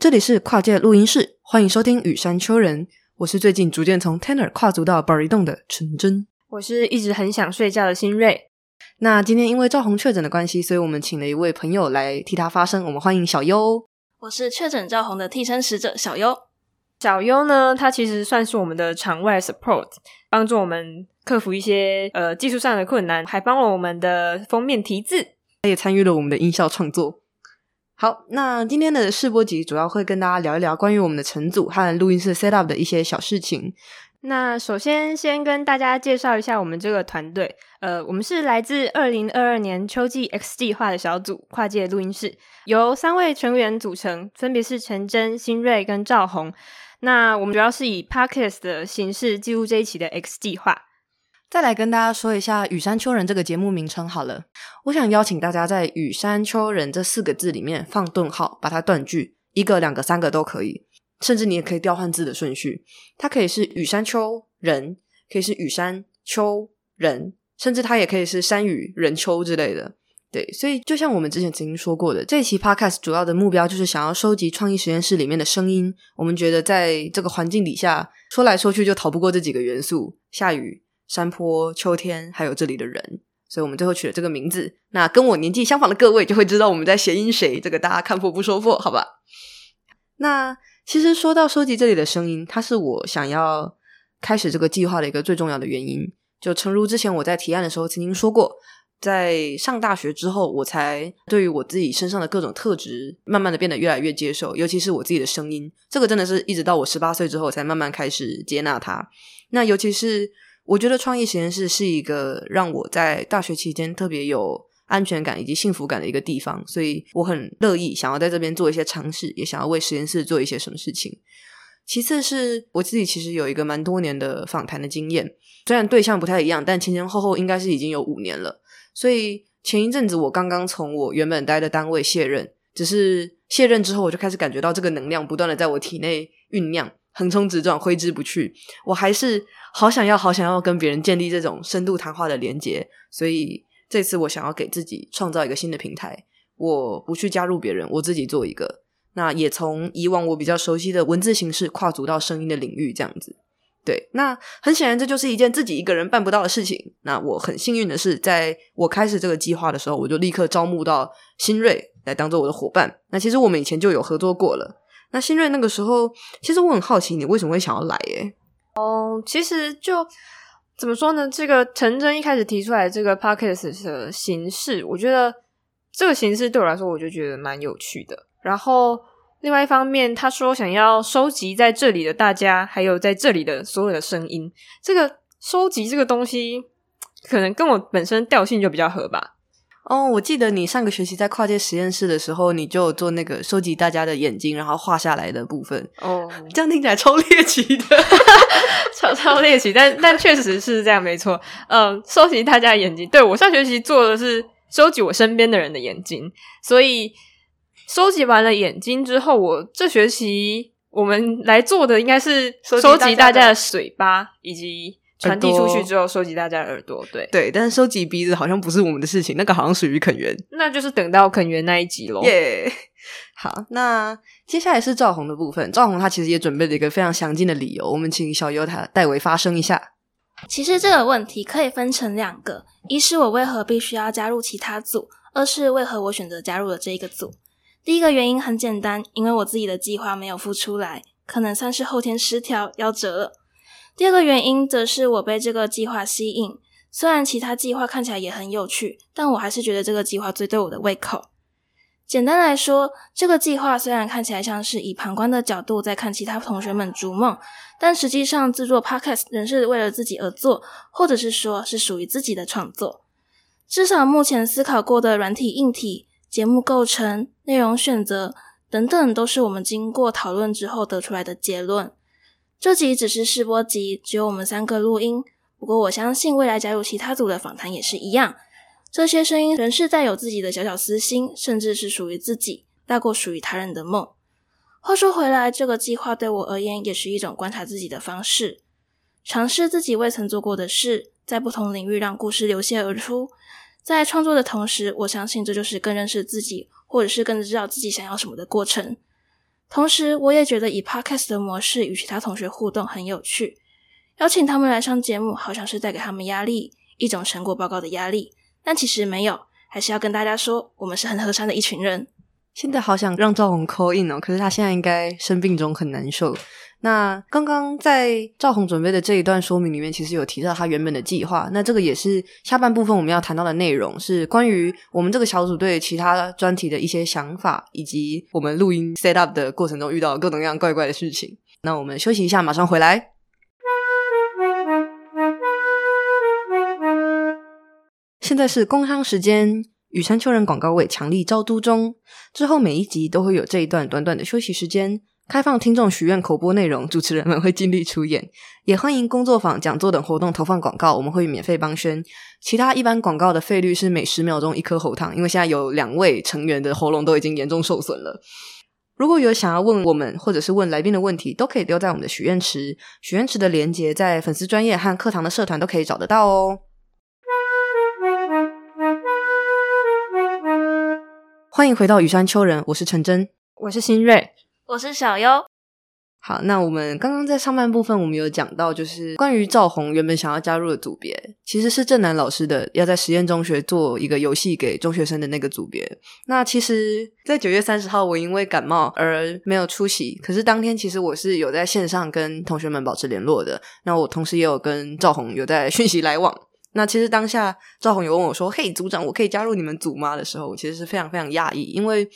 这里是跨界录音室，欢迎收听雨山丘人。我是最近逐渐从 Tanner 跨足到 Bar 移动的陈真。我是一直很想睡觉的新锐。那今天因为赵红确诊的关系，所以我们请了一位朋友来替他发声。我们欢迎小优。我是确诊赵红的替身使者小优。小优呢，他其实算是我们的场外 support，帮助我们克服一些呃技术上的困难，还帮了我们的封面题字，他也参与了我们的音效创作。好，那今天的试播集主要会跟大家聊一聊关于我们的成组和录音室 set up 的一些小事情。那首先先跟大家介绍一下我们这个团队，呃，我们是来自二零二二年秋季 X 计划的小组跨界录音室，由三位成员组成，分别是陈真、新瑞跟赵红。那我们主要是以 podcast 的形式记录这一期的 X 计划。再来跟大家说一下“羽山丘人”这个节目名称好了。我想邀请大家在“羽山丘人”这四个字里面放顿号，把它断句，一个、两个、三个都可以，甚至你也可以调换字的顺序。它可以是“羽山丘人”，可以是“羽山丘人”，甚至它也可以是“山雨人丘”之类的。对，所以就像我们之前曾经说过的，这一期 Podcast 主要的目标就是想要收集创意实验室里面的声音。我们觉得在这个环境底下，说来说去就逃不过这几个元素：下雨。山坡、秋天，还有这里的人，所以我们最后取了这个名字。那跟我年纪相仿的各位就会知道我们在谐音谁，这个大家看破不说破，好吧？那其实说到收集这里的声音，它是我想要开始这个计划的一个最重要的原因。就诚如之前我在提案的时候曾经说过，在上大学之后，我才对于我自己身上的各种特质，慢慢的变得越来越接受，尤其是我自己的声音，这个真的是一直到我十八岁之后才慢慢开始接纳它。那尤其是。我觉得创意实验室是一个让我在大学期间特别有安全感以及幸福感的一个地方，所以我很乐意想要在这边做一些尝试，也想要为实验室做一些什么事情。其次是我自己其实有一个蛮多年的访谈的经验，虽然对象不太一样，但前前后后应该是已经有五年了。所以前一阵子我刚刚从我原本待的单位卸任，只是卸任之后我就开始感觉到这个能量不断的在我体内酝酿。横冲直撞，挥之不去。我还是好想要，好想要跟别人建立这种深度谈话的连接。所以这次我想要给自己创造一个新的平台。我不去加入别人，我自己做一个。那也从以往我比较熟悉的文字形式跨足到声音的领域，这样子。对，那很显然这就是一件自己一个人办不到的事情。那我很幸运的是，在我开始这个计划的时候，我就立刻招募到新锐来当做我的伙伴。那其实我们以前就有合作过了。那新锐那个时候，其实我很好奇，你为什么会想要来？耶？哦，其实就怎么说呢？这个陈真一开始提出来这个 podcast 的形式，我觉得这个形式对我来说，我就觉得蛮有趣的。然后另外一方面，他说想要收集在这里的大家，还有在这里的所有的声音，这个收集这个东西，可能跟我本身调性就比较合吧。哦，我记得你上个学期在跨界实验室的时候，你就做那个收集大家的眼睛，然后画下来的部分。哦，这样听起来超猎奇的，超超猎奇，但但确实是这样，没错。嗯，收集大家的眼睛，对我上学期做的是收集我身边的人的眼睛，所以收集完了眼睛之后，我这学期我们来做的应该是收集大家的嘴巴以及。传递出去之后，收集大家的耳朵，对对，但是收集鼻子好像不是我们的事情，那个好像属于肯源，那就是等到肯源那一集喽。耶，好，那接下来是赵红的部分。赵红他其实也准备了一个非常详尽的理由，我们请小优他代为发声一下。其实这个问题可以分成两个：一是我为何必须要加入其他组；二是为何我选择加入了这一个组。第一个原因很简单，因为我自己的计划没有付出来，可能算是后天失调夭折了。第二个原因则是我被这个计划吸引，虽然其他计划看起来也很有趣，但我还是觉得这个计划最对我的胃口。简单来说，这个计划虽然看起来像是以旁观的角度在看其他同学们逐梦，但实际上制作 podcast 仍是为了自己而做，或者是说是属于自己的创作。至少目前思考过的软体、硬体、节目构成、内容选择等等，都是我们经过讨论之后得出来的结论。这集只是试播集，只有我们三个录音。不过我相信未来加入其他组的访谈也是一样。这些声音仍是带有自己的小小私心，甚至是属于自己大过属于他人的梦。话说回来，这个计划对我而言也是一种观察自己的方式，尝试自己未曾做过的事，在不同领域让故事流泻而出。在创作的同时，我相信这就是更认识自己，或者是更知道自己想要什么的过程。同时，我也觉得以 podcast 的模式与其他同学互动很有趣。邀请他们来上节目，好像是在给他们压力，一种成果报告的压力。但其实没有，还是要跟大家说，我们是很和善的一群人。现在好想让赵红 call in 哦，可是他现在应该生病中很难受。那刚刚在赵红准备的这一段说明里面，其实有提到他原本的计划。那这个也是下半部分我们要谈到的内容，是关于我们这个小组对其他专题的一些想法，以及我们录音 set up 的过程中遇到各种各样怪怪的事情。那我们休息一下，马上回来。现在是工商时间。羽山丘人广告位强力招租中，之后每一集都会有这一段短短的休息时间，开放听众许愿口播内容，主持人们会尽力出演，也欢迎工作坊、讲座等活动投放广告，我们会免费帮宣。其他一般广告的费率是每十秒钟一颗喉糖，因为现在有两位成员的喉咙都已经严重受损了。如果有想要问我们或者是问来宾的问题，都可以丢在我们的许愿池，许愿池的连接在粉丝专业和课堂的社团都可以找得到哦。欢迎回到羽山丘人，我是陈真，我是新瑞，我是小优。好，那我们刚刚在上半部分，我们有讲到，就是关于赵红原本想要加入的组别，其实是正南老师的要在实验中学做一个游戏给中学生的那个组别。那其实，在九月三十号，我因为感冒而没有出席，可是当天其实我是有在线上跟同学们保持联络的。那我同时也有跟赵红有在讯息来往。那其实当下赵红有问我说：“嘿，组长，我可以加入你们组吗？”的时候，我其实是非常非常讶异，因为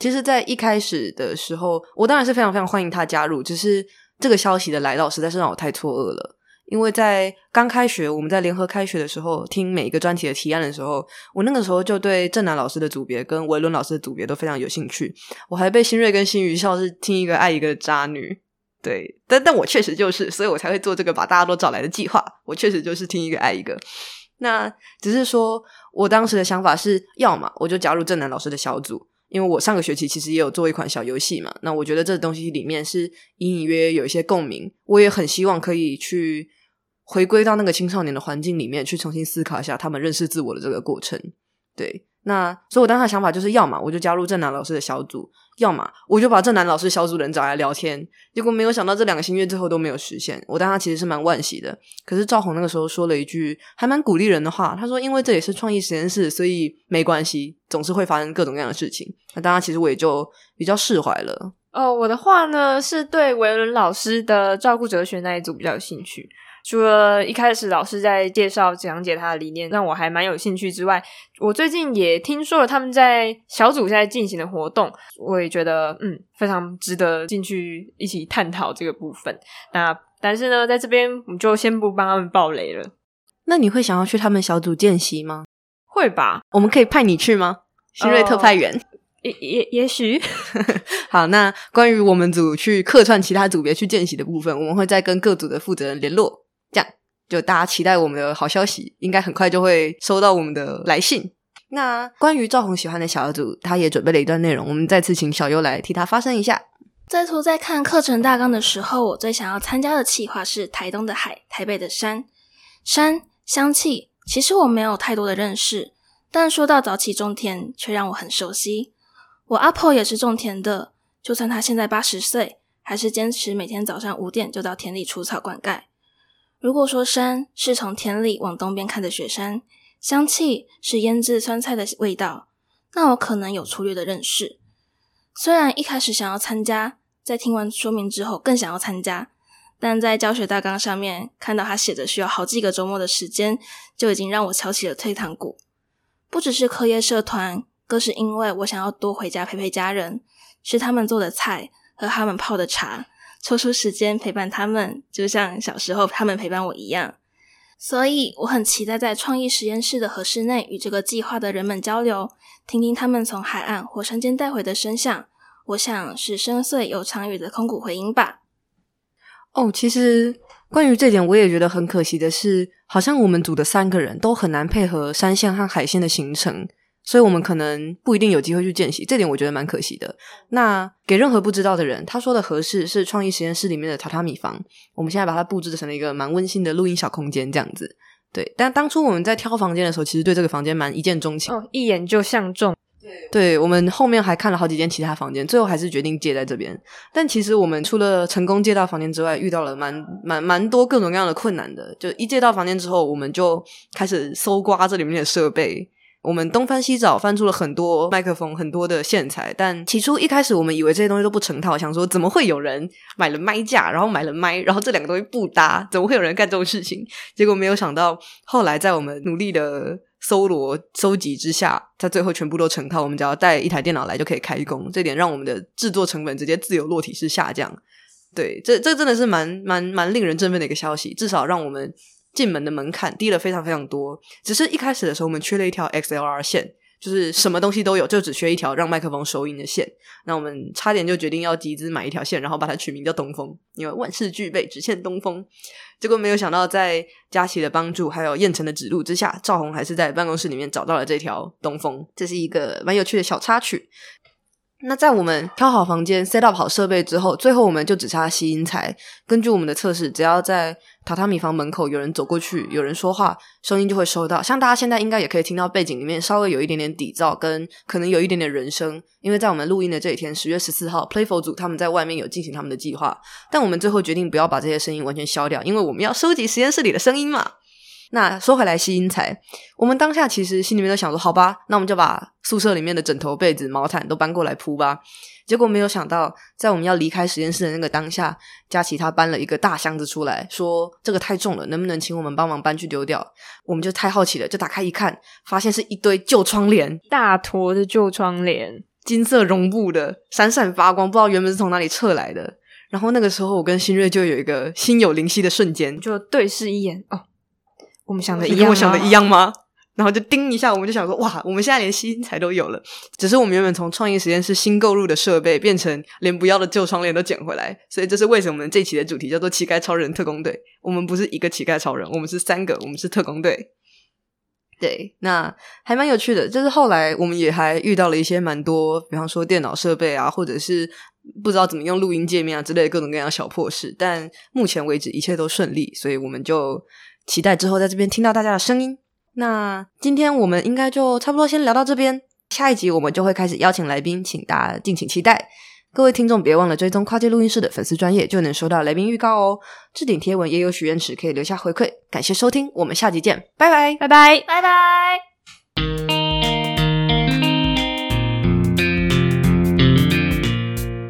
其实，在一开始的时候，我当然是非常非常欢迎他加入，只是这个消息的来到实在是让我太错愕了。因为在刚开学，我们在联合开学的时候，听每一个专题的提案的时候，我那个时候就对郑南老师的组别跟维伦老师的组别都非常有兴趣。我还被新瑞跟新余笑是听一个爱一个渣女。对，但但我确实就是，所以我才会做这个把大家都找来的计划。我确实就是听一个爱一个。那只是说我当时的想法是，要么我就加入正南老师的小组，因为我上个学期其实也有做一款小游戏嘛。那我觉得这东西里面是隐隐约约有一些共鸣，我也很希望可以去回归到那个青少年的环境里面，去重新思考一下他们认识自我的这个过程。对。那所以，我当时想法就是，要么我就加入正南老师的小组，要么我就把正南老师小组人找来聊天。结果没有想到，这两个心愿最后都没有实现。我当时其实是蛮惋惜的。可是赵红那个时候说了一句还蛮鼓励人的话，他说：“因为这也是创意实验室，所以没关系，总是会发生各种各样的事情。”那当然，其实我也就比较释怀了。哦，我的话呢，是对维伦老师的照顾哲学那一组比较有兴趣。除了一开始老师在介绍讲解他的理念，让我还蛮有兴趣之外，我最近也听说了他们在小组在进行的活动，我也觉得嗯非常值得进去一起探讨这个部分。那但是呢，在这边我们就先不帮他们爆雷了。那你会想要去他们小组见习吗？会吧，我们可以派你去吗？新锐特派员，也也也许。好，那关于我们组去客串其他组别去见习的部分，我们会再跟各组的负责人联络。就大家期待我们的好消息，应该很快就会收到我们的来信。那关于赵红喜欢的小组，他也准备了一段内容，我们再次请小优来替他发声一下。在图在看课程大纲的时候，我最想要参加的企划是台东的海，台北的山。山香气，其实我没有太多的认识，但说到早起种田，却让我很熟悉。我阿婆也是种田的，就算她现在八十岁，还是坚持每天早上五点就到田里除草灌溉。如果说山是从田里往东边看的雪山，香气是腌制酸菜的味道，那我可能有粗略的认识。虽然一开始想要参加，在听完说明之后更想要参加，但在教学大纲上面看到他写着需要好几个周末的时间，就已经让我敲起了退堂鼓。不只是课业社团，更是因为我想要多回家陪陪家人，吃他们做的菜，喝他们泡的茶。抽出时间陪伴他们，就像小时候他们陪伴我一样。所以我很期待在创意实验室的合室内与这个计划的人们交流，听听他们从海岸火山间带回的声响。我想是深邃又长远的空谷回音吧。哦，其实关于这点，我也觉得很可惜的是，好像我们组的三个人都很难配合山线和海线的行程。所以我们可能不一定有机会去见习，这点我觉得蛮可惜的。那给任何不知道的人，他说的合适是创意实验室里面的榻榻米房，我们现在把它布置成了一个蛮温馨的录音小空间，这样子。对，但当初我们在挑房间的时候，其实对这个房间蛮一见钟情，哦，一眼就相中。对我们后面还看了好几间其他房间，最后还是决定借在这边。但其实我们除了成功借到房间之外，遇到了蛮蛮蛮多各种各样的困难的。就一借到房间之后，我们就开始搜刮这里面的设备。我们东翻西找，翻出了很多麦克风、很多的线材。但起初一开始，我们以为这些东西都不成套，想说怎么会有人买了麦架，然后买了麦，然后这两个东西不搭，怎么会有人干这种事情？结果没有想到，后来在我们努力的搜罗、搜集之下，它最后全部都成套。我们只要带一台电脑来就可以开工，这点让我们的制作成本直接自由落体式下降。对，这这真的是蛮蛮蛮令人振奋的一个消息，至少让我们。进门的门槛低了非常非常多，只是一开始的时候我们缺了一条 XLR 线，就是什么东西都有，就只缺一条让麦克风收音的线。那我们差点就决定要集资买一条线，然后把它取名叫东风，因为万事俱备，只欠东风。结果没有想到，在佳琪的帮助还有燕城的指路之下，赵红还是在办公室里面找到了这条东风，这是一个蛮有趣的小插曲。那在我们挑好房间、set up 好设备之后，最后我们就只差吸音材。根据我们的测试，只要在榻榻米房门口有人走过去，有人说话，声音就会收到。像大家现在应该也可以听到背景里面稍微有一点点底噪，跟可能有一点点人声。因为在我们录音的这一天，十月十四号，Playful 组他们在外面有进行他们的计划，但我们最后决定不要把这些声音完全消掉，因为我们要收集实验室里的声音嘛。那说回来，吸音材，我们当下其实心里面都想说，好吧，那我们就把宿舍里面的枕头、被子、毛毯都搬过来铺吧。结果没有想到，在我们要离开实验室的那个当下，佳琪他搬了一个大箱子出来，说这个太重了，能不能请我们帮忙搬去丢掉？我们就太好奇了，就打开一看，发现是一堆旧窗帘，大坨的旧窗帘，金色绒布的，闪闪发光，不知道原本是从哪里撤来的。然后那个时候，我跟新锐就有一个心有灵犀的瞬间，就对视一眼，哦。我们想的一样跟我想的一样吗？然后就叮一下，我们就想说，哇，我们现在连吸音材都有了。只是我们原本从创意实验室新购入的设备，变成连不要的旧窗帘都捡回来。所以这是为什么我们这期的主题叫做“乞丐超人特工队”。我们不是一个乞丐超人，我们是三个，我们是特工队。对，那还蛮有趣的。就是后来我们也还遇到了一些蛮多，比方说电脑设备啊，或者是不知道怎么用录音界面啊之类的各种各样小破事。但目前为止一切都顺利，所以我们就。期待之后在这边听到大家的声音。那今天我们应该就差不多先聊到这边，下一集我们就会开始邀请来宾，请大家敬请期待。各位听众别忘了追踪跨界录音室的粉丝专业，就能收到来宾预告哦。置顶贴文也有许愿池，可以留下回馈。感谢收听，我们下集见，拜拜，拜拜，拜拜。